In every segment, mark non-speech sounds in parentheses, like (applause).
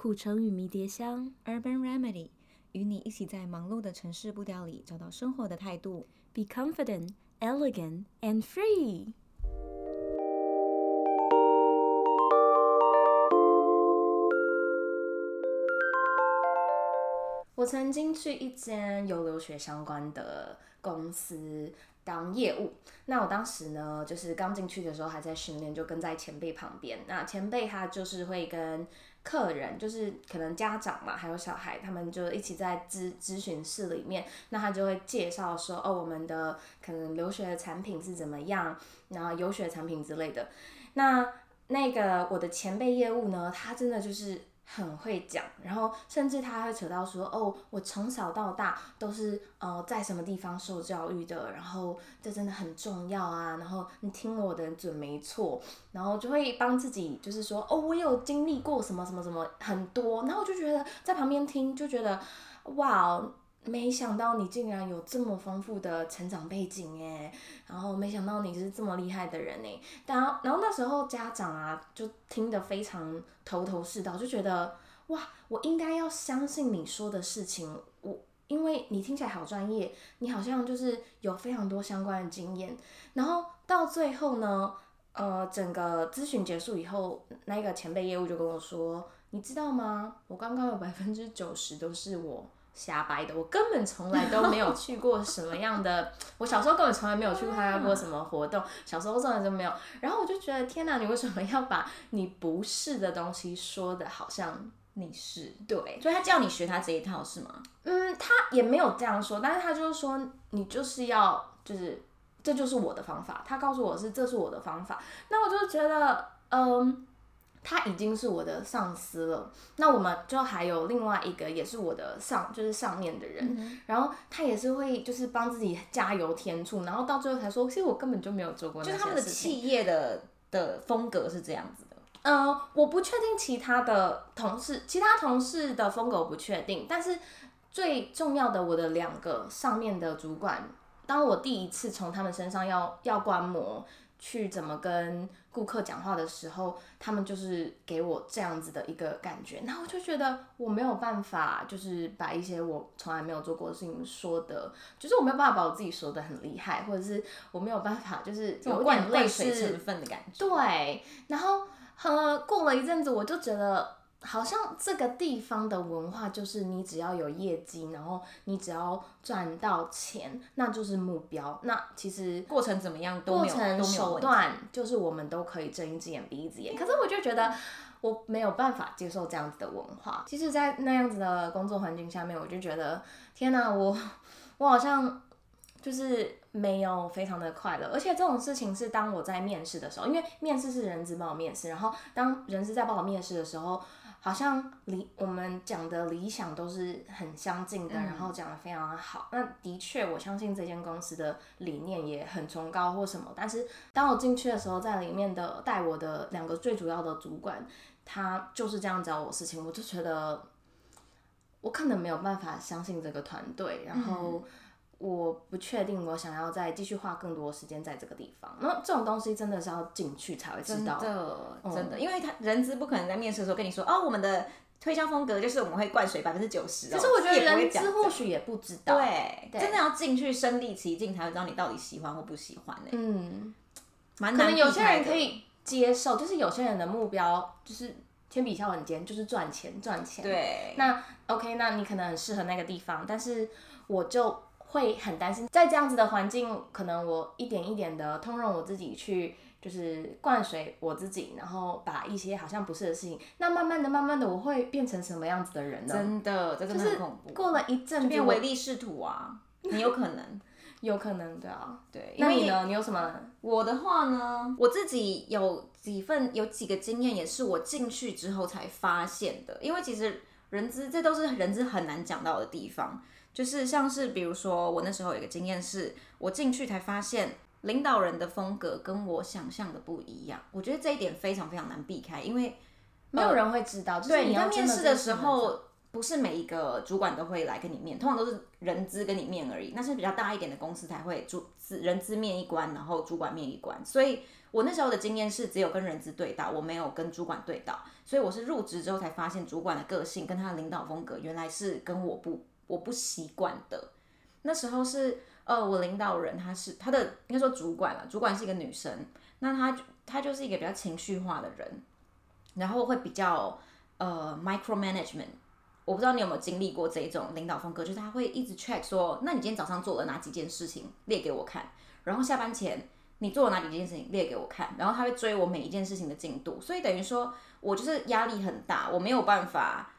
苦橙与迷迭香，Urban Remedy，与你一起在忙碌的城市步调里找到生活的态度。Be confident, elegant, and free。我曾经去一间有留学相关的公司当业务。那我当时呢，就是刚进去的时候还在训练，就跟在前辈旁边。那前辈他就是会跟客人，就是可能家长嘛，还有小孩，他们就一起在咨咨询室里面。那他就会介绍说，哦，我们的可能留学的产品是怎么样，然后游学产品之类的。那那个我的前辈业务呢，他真的就是。很会讲，然后甚至他会扯到说，哦，我从小到大都是呃在什么地方受教育的，然后这真的很重要啊，然后你听我的准没错，然后就会帮自己就是说，哦，我有经历过什么什么什么很多，然后我就觉得在旁边听就觉得，哇。没想到你竟然有这么丰富的成长背景哎，然后没想到你是这么厉害的人哎，然然后那时候家长啊就听得非常头头是道，就觉得哇，我应该要相信你说的事情，我因为你听起来好专业，你好像就是有非常多相关的经验，然后到最后呢，呃，整个咨询结束以后，那个前辈业务就跟我说，你知道吗？我刚刚有百分之九十都是我。瞎掰的，我根本从来都没有去过什么样的，我小时候根本从来没有去参加过什么活动，小时候从来都没有。然后我就觉得，天哪，你为什么要把你不是的东西说的好像你是？对，所以他叫你学他这一套是吗？嗯，他也没有这样说，但是他就是说，你就是要，就是这就是我的方法。他告诉我是这是我的方法，那我就觉得，嗯。他已经是我的上司了，那我们就还有另外一个也是我的上，就是上面的人，嗯、然后他也是会就是帮自己加油添醋，然后到最后才说，其实我根本就没有做过那些事情。就是他们的企业的的风格是这样子的。嗯、呃，我不确定其他的同事，其他同事的风格我不确定，但是最重要的，我的两个上面的主管，当我第一次从他们身上要要观摩。去怎么跟顾客讲话的时候，他们就是给我这样子的一个感觉，然后我就觉得我没有办法，就是把一些我从来没有做过的事情说的，就是我没有办法把我自己说的很厉害，或者是我没有办法，就是有点泪水成分的感觉。对，然后呃，过了一阵子，我就觉得。好像这个地方的文化就是你只要有业绩，然后你只要赚到钱，那就是目标。那其实过程怎么样都没有，过程手段就是我们都可以睁一只眼闭一只眼。可是我就觉得我没有办法接受这样子的文化。其实，在那样子的工作环境下面，我就觉得天哪，我我好像就是没有非常的快乐。而且这种事情是当我在面试的时候，因为面试是人资帮我面试，然后当人资在帮我面试的时候。好像理我们讲的理想都是很相近的，嗯、然后讲的非常的好。那的确，我相信这间公司的理念也很崇高或什么。但是当我进去的时候，在里面的带我的两个最主要的主管，他就是这样教我事情，我就觉得我可能没有办法相信这个团队，然后。嗯我不确定，我想要再继续花更多时间在这个地方。那这种东西真的是要进去才会知道，真的，嗯、真的，因为他人资不可能在面试的时候跟你说，哦，我们的推销风格就是我们会灌水百分之九十。可是我觉得人资或许也不知道，对，对真的要进去身历其境才会知道你到底喜欢或不喜欢、欸、嗯，蛮难。可能有些人可以接受，就是有些人的目标就是铅笔削很尖，就是赚钱赚钱。对，那 OK，那你可能很适合那个地方，但是我就。会很担心，在这样子的环境，可能我一点一点的通融我自己去，就是灌水我自己，然后把一些好像不是的事情，那慢慢的、慢慢的，我会变成什么样子的人呢？真的，这真的很恐怖。过了一阵子，变唯利是图啊，很有可能，有可能，的啊，对。那你呢？你有什么？我的话呢，我自己有几份有几个经验，也是我进去之后才发现的。因为其实人资，这都是人资很难讲到的地方。就是像是比如说，我那时候有一个经验是，我进去才发现领导人的风格跟我想象的不一样。我觉得这一点非常非常难避开，因为没有人会知道。对，你在面试的时候，不是每一个主管都会来跟你面，通常都是人资跟你面而已。那是比较大一点的公司才会主资人资面一关，然后主管面一关。所以我那时候的经验是只有跟人资对到，我没有跟主管对到。所以我是入职之后才发现，主管的个性跟他的领导风格原来是跟我不我不习惯的。那时候是呃，我领导人他是他的应该说主管了，主管是一个女生，那她她就是一个比较情绪化的人，然后会比较呃 micro management。我不知道你有没有经历过这一种领导风格，就是他会一直 check 说，那你今天早上做了哪几件事情，列给我看，然后下班前你做了哪几件事情，列给我看，然后他会追我每一件事情的进度，所以等于说我就是压力很大，我没有办法，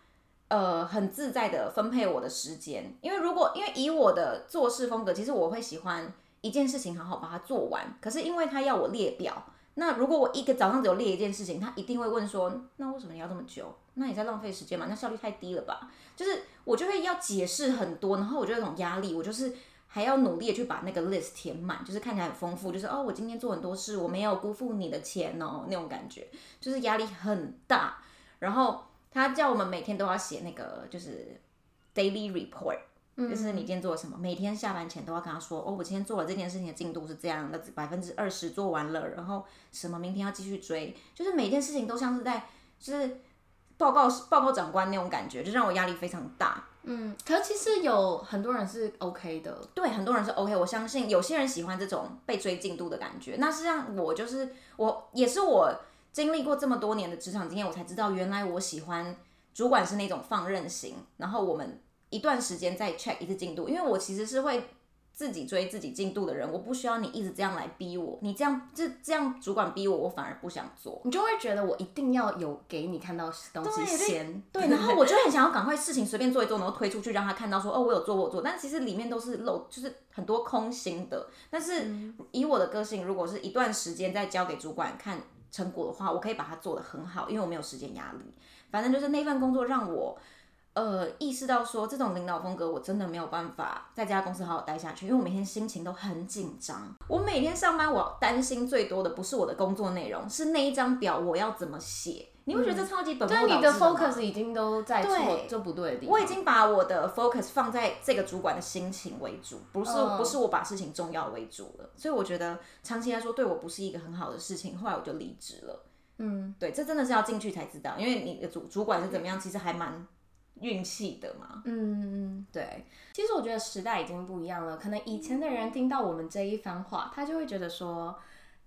呃，很自在的分配我的时间，因为如果因为以我的做事风格，其实我会喜欢一件事情好好把它做完，可是因为他要我列表。那如果我一个早上只有列一件事情，他一定会问说，那为什么你要这么久？那你在浪费时间嘛？那效率太低了吧？就是我就会要解释很多，然后我就有种压力，我就是还要努力的去把那个 list 填满，就是看起来很丰富，就是哦，我今天做很多事，我没有辜负你的钱哦，那种感觉，就是压力很大。然后他叫我们每天都要写那个就是 daily report。就是你今天做了什么？每天下班前都要跟他说，哦，我今天做了这件事情的进度是这样的，百分之二十做完了，然后什么明天要继续追，就是每件事情都像是在就是报告报告长官那种感觉，就让我压力非常大。嗯，可是其实有很多人是 OK 的，对，很多人是 OK，我相信有些人喜欢这种被追进度的感觉。那实际上我就是我也是我经历过这么多年的职场经验，我才知道原来我喜欢主管是那种放任型，然后我们。一段时间再 check 一次进度，因为我其实是会自己追自己进度的人，我不需要你一直这样来逼我，你这样这这样主管逼我，我反而不想做，你就会觉得我一定要有给你看到东西先，对，对，然后我就很想要赶快事情随便做一做，然后推出去让他看到说哦我有做我有做，但其实里面都是漏，就是很多空心的。但是以我的个性，如果是一段时间再交给主管看成果的话，我可以把它做得很好，因为我没有时间压力。反正就是那份工作让我。呃，意识到说这种领导风格我真的没有办法在这家公司好好待下去，因为我每天心情都很紧张。我每天上班，我担心最多的不是我的工作内容，是那一张表我要怎么写。你会觉得这超级本末倒置吗？对，你的 focus 已经都在错就不对的地方。我已经把我的 focus 放在这个主管的心情为主，不是、uh. 不是我把事情重要为主了。所以我觉得长期来说对我不是一个很好的事情。后来我就离职了。嗯，对，这真的是要进去才知道，因为你的主主管是怎么样，其实还蛮。运气的嘛，嗯，对。其实我觉得时代已经不一样了，可能以前的人听到我们这一番话，他就会觉得说：“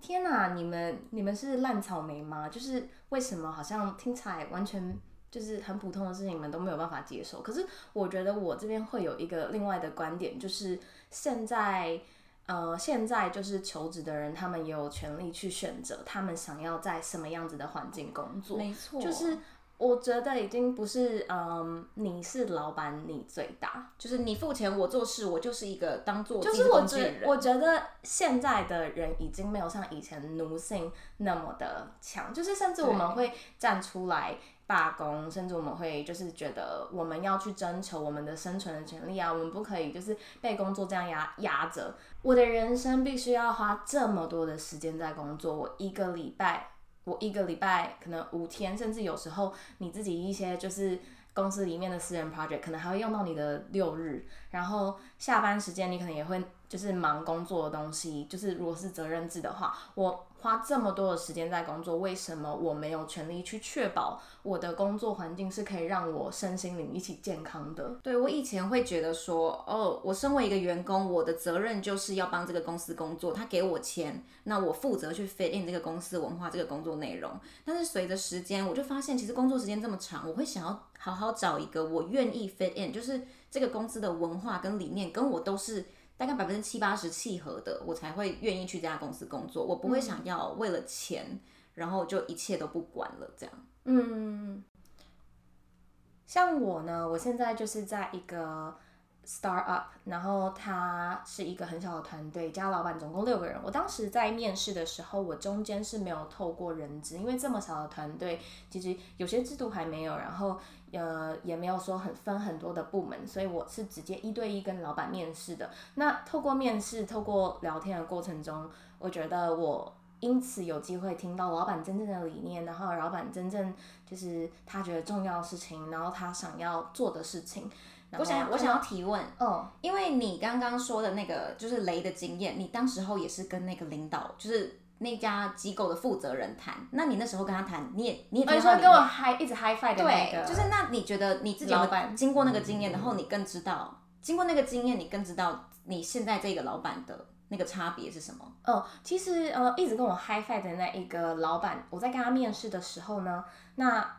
天哪，你们你们是烂草莓吗？就是为什么好像听起来完全就是很普通的事情，你们都没有办法接受？”可是我觉得我这边会有一个另外的观点，就是现在呃，现在就是求职的人，他们也有权利去选择他们想要在什么样子的环境工作，没错，就是。我觉得已经不是，嗯，你是老板，你最大，就是你付钱，我做事，我就是一个当做就是我觉我觉得现在的人已经没有像以前奴性那么的强，就是甚至我们会站出来罢工，甚至我们会就是觉得我们要去征求我们的生存的权利啊，我们不可以就是被工作这样压压着，我的人生必须要花这么多的时间在工作，我一个礼拜。我一个礼拜可能五天，甚至有时候你自己一些就是公司里面的私人 project，可能还会用到你的六日，然后下班时间你可能也会就是忙工作的东西，就是如果是责任制的话，我。花这么多的时间在工作，为什么我没有权利去确保我的工作环境是可以让我身心灵一起健康的？对，我以前会觉得说，哦，我身为一个员工，我的责任就是要帮这个公司工作，他给我钱，那我负责去 fit in 这个公司文化，这个工作内容。但是随着时间，我就发现，其实工作时间这么长，我会想要好好找一个我愿意 fit in，就是这个公司的文化跟理念跟我都是。大概百分之七八十契合的，我才会愿意去这家公司工作。我不会想要为了钱，嗯、然后就一切都不管了这样。嗯，像我呢，我现在就是在一个 startup，然后它是一个很小的团队，加老板总共六个人。我当时在面试的时候，我中间是没有透过人资，因为这么小的团队，其实有些制度还没有，然后。呃，也没有说很分很多的部门，所以我是直接一对一跟老板面试的。那透过面试，透过聊天的过程中，我觉得我因此有机会听到老板真正的理念，然后老板真正就是他觉得重要的事情，然后他想要做的事情。我想我想要提问，哦，因为你刚刚说的那个就是雷的经验，你当时候也是跟那个领导，就是那家机构的负责人谈，那你那时候跟他谈，你也你也听说跟我嗨一直嗨 i 的那个，对，就是那你觉得你自己老板经过那个经验，然后你更知道经过那个经验，你更知道你现在这个老板的那个差别是什么？哦，其实呃一直跟我嗨 i 的那一个老板，我在跟他面试的时候呢，那。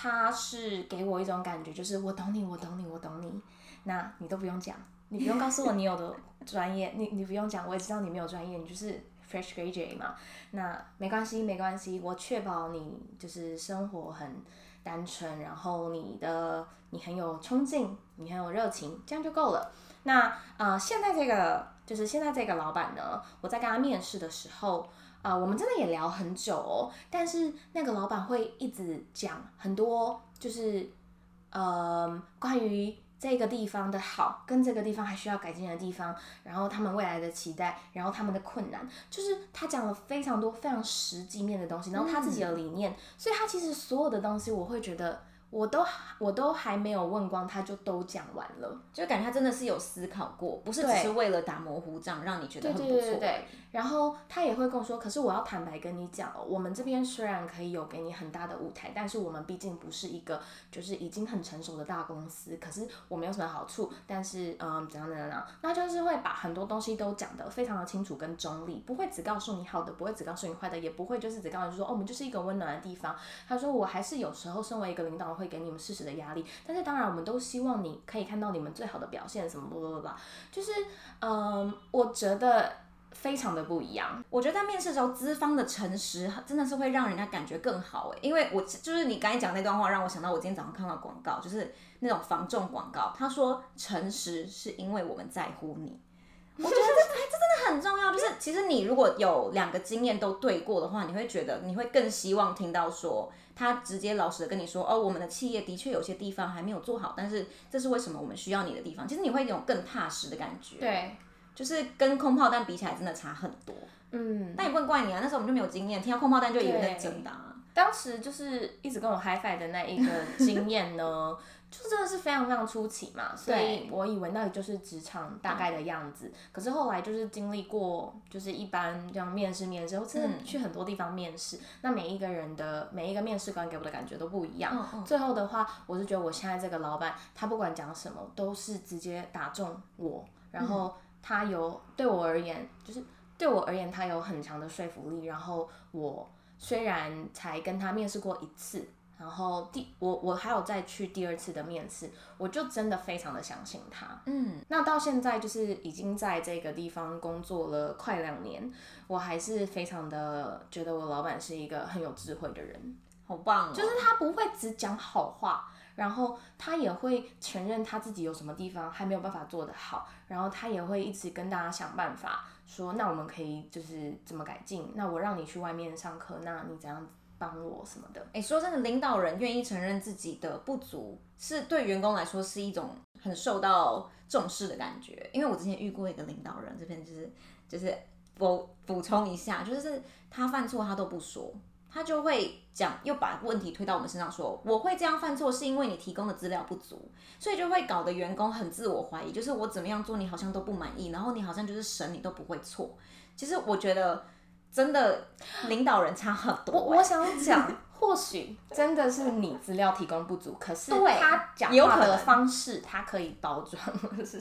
他是给我一种感觉，就是我懂你，我懂你，我懂你。那你都不用讲，你不用告诉我你有的专业，你你不用讲，我也知道你没有专业，你就是 fresh graduate 嘛。那没关系，没关系，我确保你就是生活很单纯，然后你的你很有冲劲，你很有热情，这样就够了。那呃，现在这个就是现在这个老板呢，我在跟他面试的时候。啊、呃，我们真的也聊很久哦，但是那个老板会一直讲很多，就是呃关于这个地方的好，跟这个地方还需要改进的地方，然后他们未来的期待，然后他们的困难，就是他讲了非常多非常实际面的东西，然后他自己的理念，嗯、所以他其实所有的东西，我会觉得。我都我都还没有问光，他就都讲完了，就感觉他真的是有思考过，不是只是为了打模糊仗，让你觉得很不错。对对对对。然后他也会跟我说，可是我要坦白跟你讲哦，我们这边虽然可以有给你很大的舞台，但是我们毕竟不是一个就是已经很成熟的大公司，可是我们有什么好处？但是嗯，怎样怎样怎样，那就是会把很多东西都讲得非常的清楚跟中立，不会只告诉你好的，不会只告诉你坏的，也不会就是只告诉你说哦，我们就是一个温暖的地方。他说我还是有时候身为一个领导。会给你们适时的压力，但是当然我们都希望你可以看到你们最好的表现，什么不不不，就是嗯，我觉得非常的不一样。我觉得在面试的时候，资方的诚实真的是会让人家感觉更好诶，因为我就是你刚才讲那段话，让我想到我今天早上看到广告，就是那种防重广告，他说诚实是因为我们在乎你。我觉得这 (laughs) 这真的很重要，就是其实你如果有两个经验都对过的话，你会觉得你会更希望听到说他直接老实的跟你说，哦，我们的企业的确有些地方还没有做好，但是这是为什么我们需要你的地方。其实你会有更踏实的感觉，对，就是跟空炮弹比起来真的差很多。嗯，但也不能怪你啊，那时候我们就没有经验，听到空炮弹就以为在真的。当时就是一直跟我 high five 的那一个经验呢。就真的是非常非常出奇嘛，所以我以为那里就是职场大概的样子。可是后来就是经历过，就是一般这样面试面试，我真的去很多地方面试，嗯，那每一个人的每一个面试官给我的感觉都不一样。最后的话，我是觉得我现在这个老板，他不管讲什么，都是直接打中我，然后他有对我而言，就是对我而言，他有很强的说服力。然后我虽然才跟他面试过一次。然后第我我还有再去第二次的面试，我就真的非常的相信他。嗯，那到现在就是已经在这个地方工作了快两年，我还是非常的觉得我老板是一个很有智慧的人，好棒哦。就是他不会只讲好话，然后他也会承认他自己有什么地方还没有办法做得好，然后他也会一直跟大家想办法说，那我们可以就是怎么改进？那我让你去外面上课，那你怎样？帮我什么的？哎、说真的，领导人愿意承认自己的不足，是对员工来说是一种很受到重视的感觉。因为我之前遇过一个领导人，这边就是就是我补充一下，就是他犯错他都不说，他就会讲，又把问题推到我们身上，说我会这样犯错是因为你提供的资料不足，所以就会搞得员工很自我怀疑，就是我怎么样做你好像都不满意，然后你好像就是神，你都不会错。其实我觉得。真的，领导人差很多、欸。我我想讲，(laughs) 或许真的是你资料提供不足，可是他讲话的方式，他可以包装。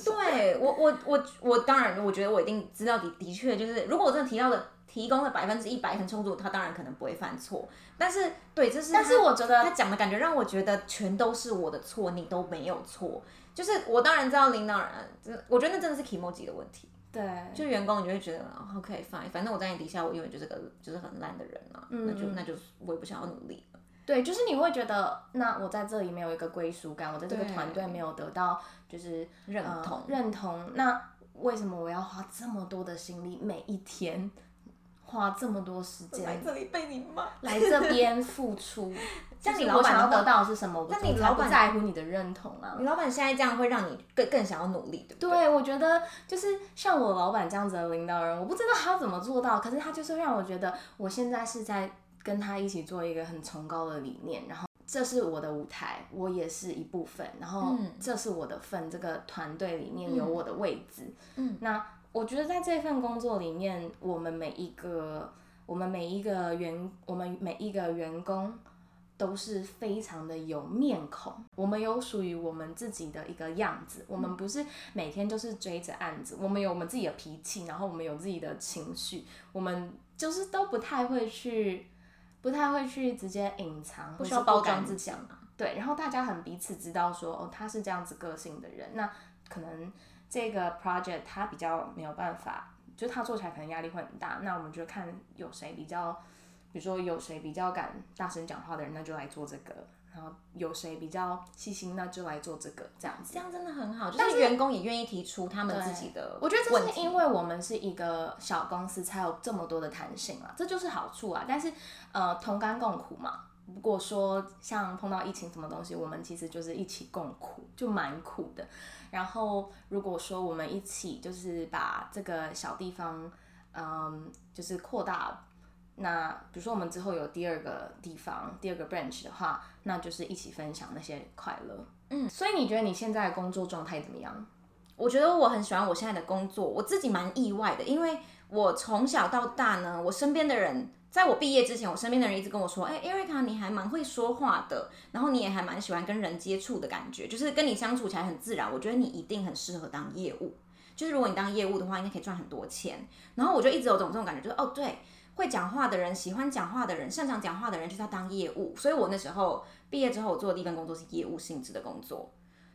对我我我我当然，我觉得我一定资料的的确就是，如果我真的提到的提供的百分之一百很充足，他当然可能不会犯错。但是对，这是但是我觉得他讲的感觉让我觉得全都是我的错，你都没有错。就是我当然知道领导人，我觉得那真的是 kimoji 的问题。对，就员工，你就会觉得 OK fine，反正我在你底下，我永远就是个就是很烂的人啊，嗯、那就那就我也不想要努力了。对，就是你会觉得，那我在这里没有一个归属感，我在这个团队没有得到就是认同、呃、认同，那为什么我要花这么多的心力，每一天花这么多时间来这里被你骂，来这边付出？(laughs) 像你老板要得到的是什么？那你老板在乎你的认同啊？你老板现在这样会让你更更想要努力，对不对？对，我觉得就是像我老板这样子的领导人，我不知道他怎么做到，可是他就是让我觉得我现在是在跟他一起做一个很崇高的理念，然后这是我的舞台，我也是一部分，然后这是我的份，这个团队里面有我的位置。嗯，那我觉得在这份工作里面，我们每一个。我们每一个员，我们每一个员工都是非常的有面孔，我们有属于我们自己的一个样子。我们不是每天就是追着案子，我们有我们自己的脾气，然后我们有自己的情绪，我们就是都不太会去，不太会去直接隐藏，不需要包装自己嘛。对，然后大家很彼此知道说，哦，他是这样子个性的人，那可能这个 project 它比较没有办法。就它做起来可能压力会很大，那我们就看有谁比较，比如说有谁比较敢大声讲话的人，那就来做这个；然后有谁比较细心，那就来做这个。这样子，这样真的很好，就是员工也愿意提出他们自己的。我觉得这是因为我们是一个小公司，才有这么多的弹性啊，这就是好处啊。但是呃，同甘共苦嘛。如果说像碰到疫情什么东西，我们其实就是一起共苦，就蛮苦的。然后，如果说我们一起就是把这个小地方，嗯，就是扩大，那比如说我们之后有第二个地方、第二个 branch 的话，那就是一起分享那些快乐。嗯，所以你觉得你现在的工作状态怎么样？我觉得我很喜欢我现在的工作，我自己蛮意外的，因为我从小到大呢，我身边的人。在我毕业之前，我身边的人一直跟我说：“哎、欸，艾瑞卡，你还蛮会说话的，然后你也还蛮喜欢跟人接触的感觉，就是跟你相处起来很自然。我觉得你一定很适合当业务，就是如果你当业务的话，应该可以赚很多钱。”然后我就一直有种这种感觉，就是哦，对，会讲话的人、喜欢讲话的人、擅长讲话的人，就是要当业务。所以我那时候毕业之后，我做的第一份工作是业务性质的工作。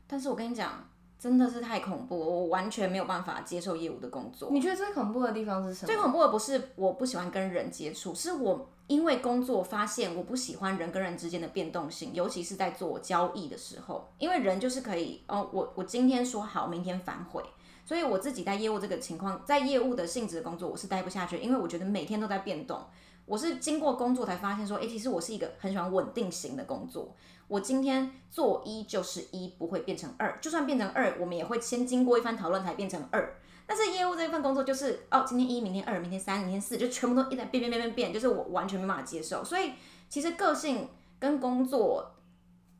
但是我跟你讲。真的是太恐怖了，我完全没有办法接受业务的工作。你觉得最恐怖的地方是什么？最恐怖的不是我不喜欢跟人接触，是我因为工作发现我不喜欢人跟人之间的变动性，尤其是在做交易的时候，因为人就是可以哦，我我今天说好，明天反悔，所以我自己在业务这个情况，在业务的性质的工作，我是待不下去，因为我觉得每天都在变动。我是经过工作才发现说，诶，其实我是一个很喜欢稳定型的工作。我今天做一就是一，不会变成二。就算变成二，我们也会先经过一番讨论才变成二。但是业务这一份工作就是，哦，今天一，明天二，明天三，明天四，就全部都一直变变变变变，就是我完全没办法接受。所以其实个性跟工作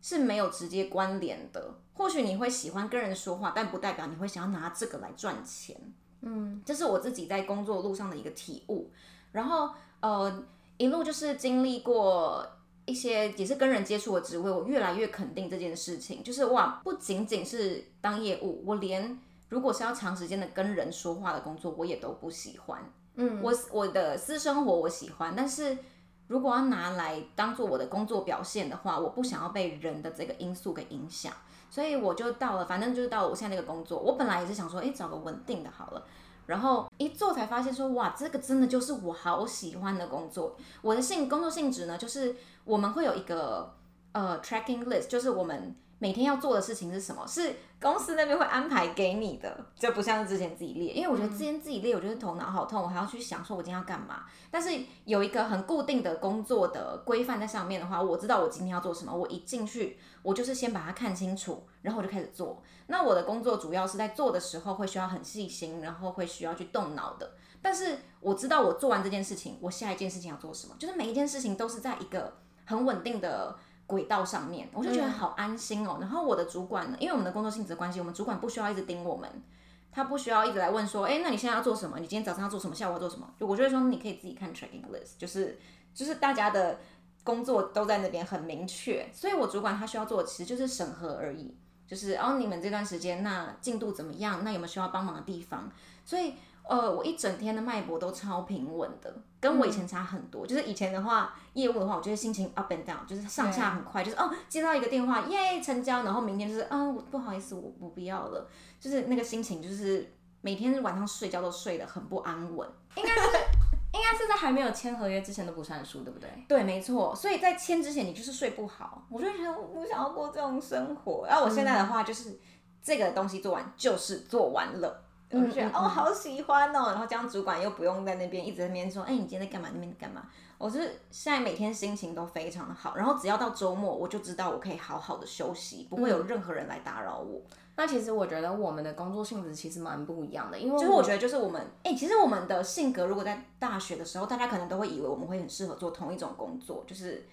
是没有直接关联的。或许你会喜欢跟人说话，但不代表你会想要拿这个来赚钱。嗯，这是我自己在工作路上的一个体悟。然后呃，一路就是经历过。一些也是跟人接触的职位，我越来越肯定这件事情，就是哇，不仅仅是当业务，我连如果是要长时间的跟人说话的工作，我也都不喜欢。嗯，我我的私生活我喜欢，但是如果要拿来当做我的工作表现的话，我不想要被人的这个因素给影响，所以我就到了，反正就是到了我现在那个工作。我本来也是想说，诶，找个稳定的好了。然后一做才发现说，哇，这个真的就是我好喜欢的工作。我的性工作性质呢，就是我们会有一个呃 tracking list，就是我们。每天要做的事情是什么？是公司那边会安排给你的，就不像是之前自己列。因为我觉得之前自己列，我觉得头脑好痛，我还要去想说我今天要干嘛。但是有一个很固定的工作的规范在上面的话，我知道我今天要做什么。我一进去，我就是先把它看清楚，然后我就开始做。那我的工作主要是在做的时候会需要很细心，然后会需要去动脑的。但是我知道我做完这件事情，我下一件事情要做什么，就是每一件事情都是在一个很稳定的。轨道上面，我就觉得好安心哦。然后我的主管呢，因为我们的工作性质的关系，我们主管不需要一直盯我们，他不需要一直来问说，哎，那你现在要做什么？你今天早上要做什么？下午要做什么？就我就会说，你可以自己看 tracking list，就是就是大家的工作都在那边很明确。所以我主管他需要做的其实就是审核而已，就是哦，你们这段时间那进度怎么样？那有没有需要帮忙的地方？所以。呃，我一整天的脉搏都超平稳的，跟我以前差很多。嗯、就是以前的话，业务的话，我觉得心情 up and down，就是上下很快，就是哦，接到一个电话，耶，成交，然后明天就是，嗯、哦，不好意思，我我不要了，就是那个心情，就是每天晚上睡觉都睡得很不安稳。应该是，(laughs) 应该是在还没有签合约之前都不算数，对不对？对，没错。所以在签之前，你就是睡不好。我就觉得我不想要过这种生活。然后我现在的话，就是、嗯、这个东西做完就是做完了。我就觉得哦，好喜欢哦。然后这样主管又不用在那边一直在那边说，哎，你今天在干嘛？那边在干嘛？我是现在每天心情都非常的好，然后只要到周末，我就知道我可以好好的休息，不会有任何人来打扰我。那其实我觉得我们的工作性质其实蛮不一样的，因为我就是我觉得就是我们，哎、欸，其实我们的性格如果在大学的时候，大家可能都会以为我们会很适合做同一种工作，就是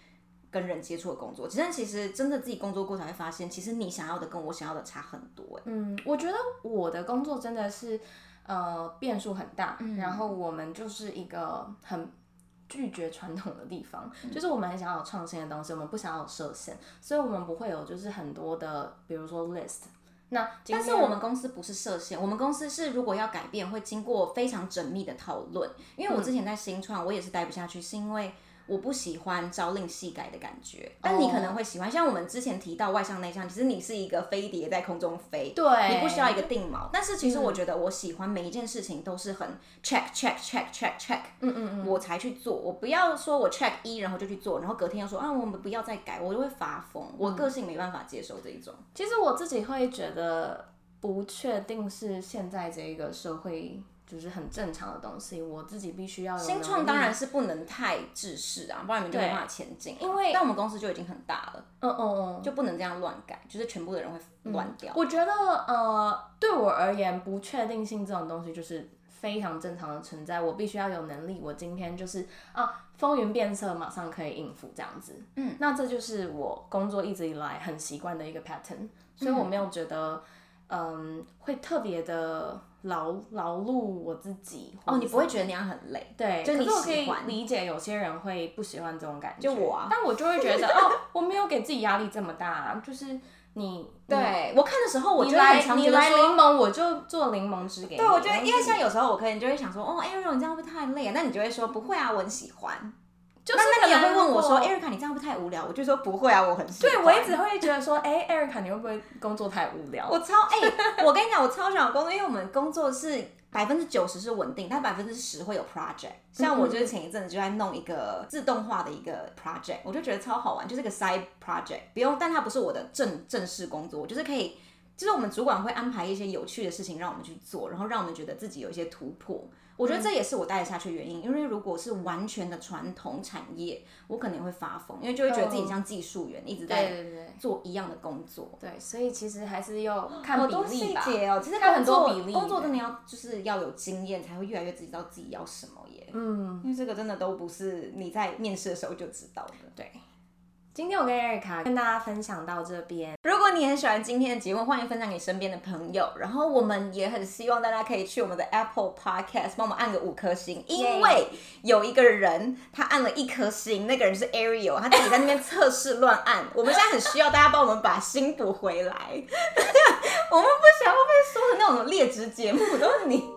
跟人接触的工作。其实其实真的自己工作过才会发现，其实你想要的跟我想要的差很多。哎，嗯，我觉得我的工作真的是呃变数很大，嗯、然后我们就是一个很。拒绝传统的地方，嗯、就是我们很想要有创新的东西，我们不想要有设限，所以我们不会有就是很多的，比如说 list。那但是我们公司不是设限，我们公司是如果要改变，会经过非常缜密的讨论。因为我之前在新创，我也是待不下去，是因为。我不喜欢朝令夕改的感觉，但你可能会喜欢。Oh. 像我们之前提到外向内向，其实你是一个飞碟在空中飞，对，你不需要一个定锚。但是其实我觉得我喜欢每一件事情都是很 check check check check check，嗯嗯嗯，我才去做。我不要说我 check 一然后就去做，然后隔天又说啊我们不要再改，我就会发疯。我个性没办法接受这一种。其实我自己会觉得不确定是现在这个社会。就是很正常的东西，我自己必须要有。新创当然是不能太制式啊，不然你们就没办法前进。因为，但我们公司就已经很大了，嗯嗯嗯，就不能这样乱改，就是全部的人会乱掉。嗯。我觉得，呃，对我而言，不确定性这种东西就是非常正常的存在。我必须要有能力，我今天就是啊，风云变色，马上可以应付这样子。嗯，那这就是我工作一直以来很习惯的一个 pattern，所以我没有觉得，嗯，会特别的。劳劳碌我自己哦，你不会觉得那样很累？对，就你。可是我可以理解有些人会不喜欢这种感觉，就我啊。但我就会觉得 (laughs) 哦，我没有给自己压力这么大啊，就是你。对，我看的时候，我觉得很常觉得说，你来柠檬，我就做柠檬汁给你。对，我觉得因为像有时候我可能就会想说，哦，Ariel，你这样会不会太累啊？那你就会说不会啊，我很喜欢。也会问我说，Erica，你这样会不会太无聊？我就说不会啊，我很喜欢。对，我一直会觉得说，哎，Erica，你会不会工作太无聊？我超哎、欸，我跟你讲，我超喜欢工作，因为我们工作是百分之九十是稳定，但百分之十会有 project。像我就是前一阵子就在弄一个自动化的一个 project，我就觉得超好玩，就是个 side project，不用，但它不是我的正正式工作，我就是可以，就是我们主管会安排一些有趣的事情让我们去做，然后让我们觉得自己有一些突破。我觉得这也是我待得下去的原因，因为如果是完全的传统产业，我可能会发疯，因为就会觉得自己像技术员，一直在做一样的工作。对，所以其实还是要看比例吧。好多细节哦，其实看很多比例，工作真的要就是要有经验，才会越来越知道自己要什么耶。嗯，因为这个真的都不是你在面试的时候就知道的。对。今天我跟 Erica 跟大家分享到这边。如果你很喜欢今天的节目，欢迎分享给身边的朋友。然后我们也很希望大家可以去我们的 Apple Podcast 帮我们按个五颗星，因为有一个人他按了一颗星，那个人是 Ariel，他自己在那边测试乱按。(laughs) 我们现在很需要大家帮我们把星补回来。(laughs) 我们不想要被说的那种劣质节目，都是你。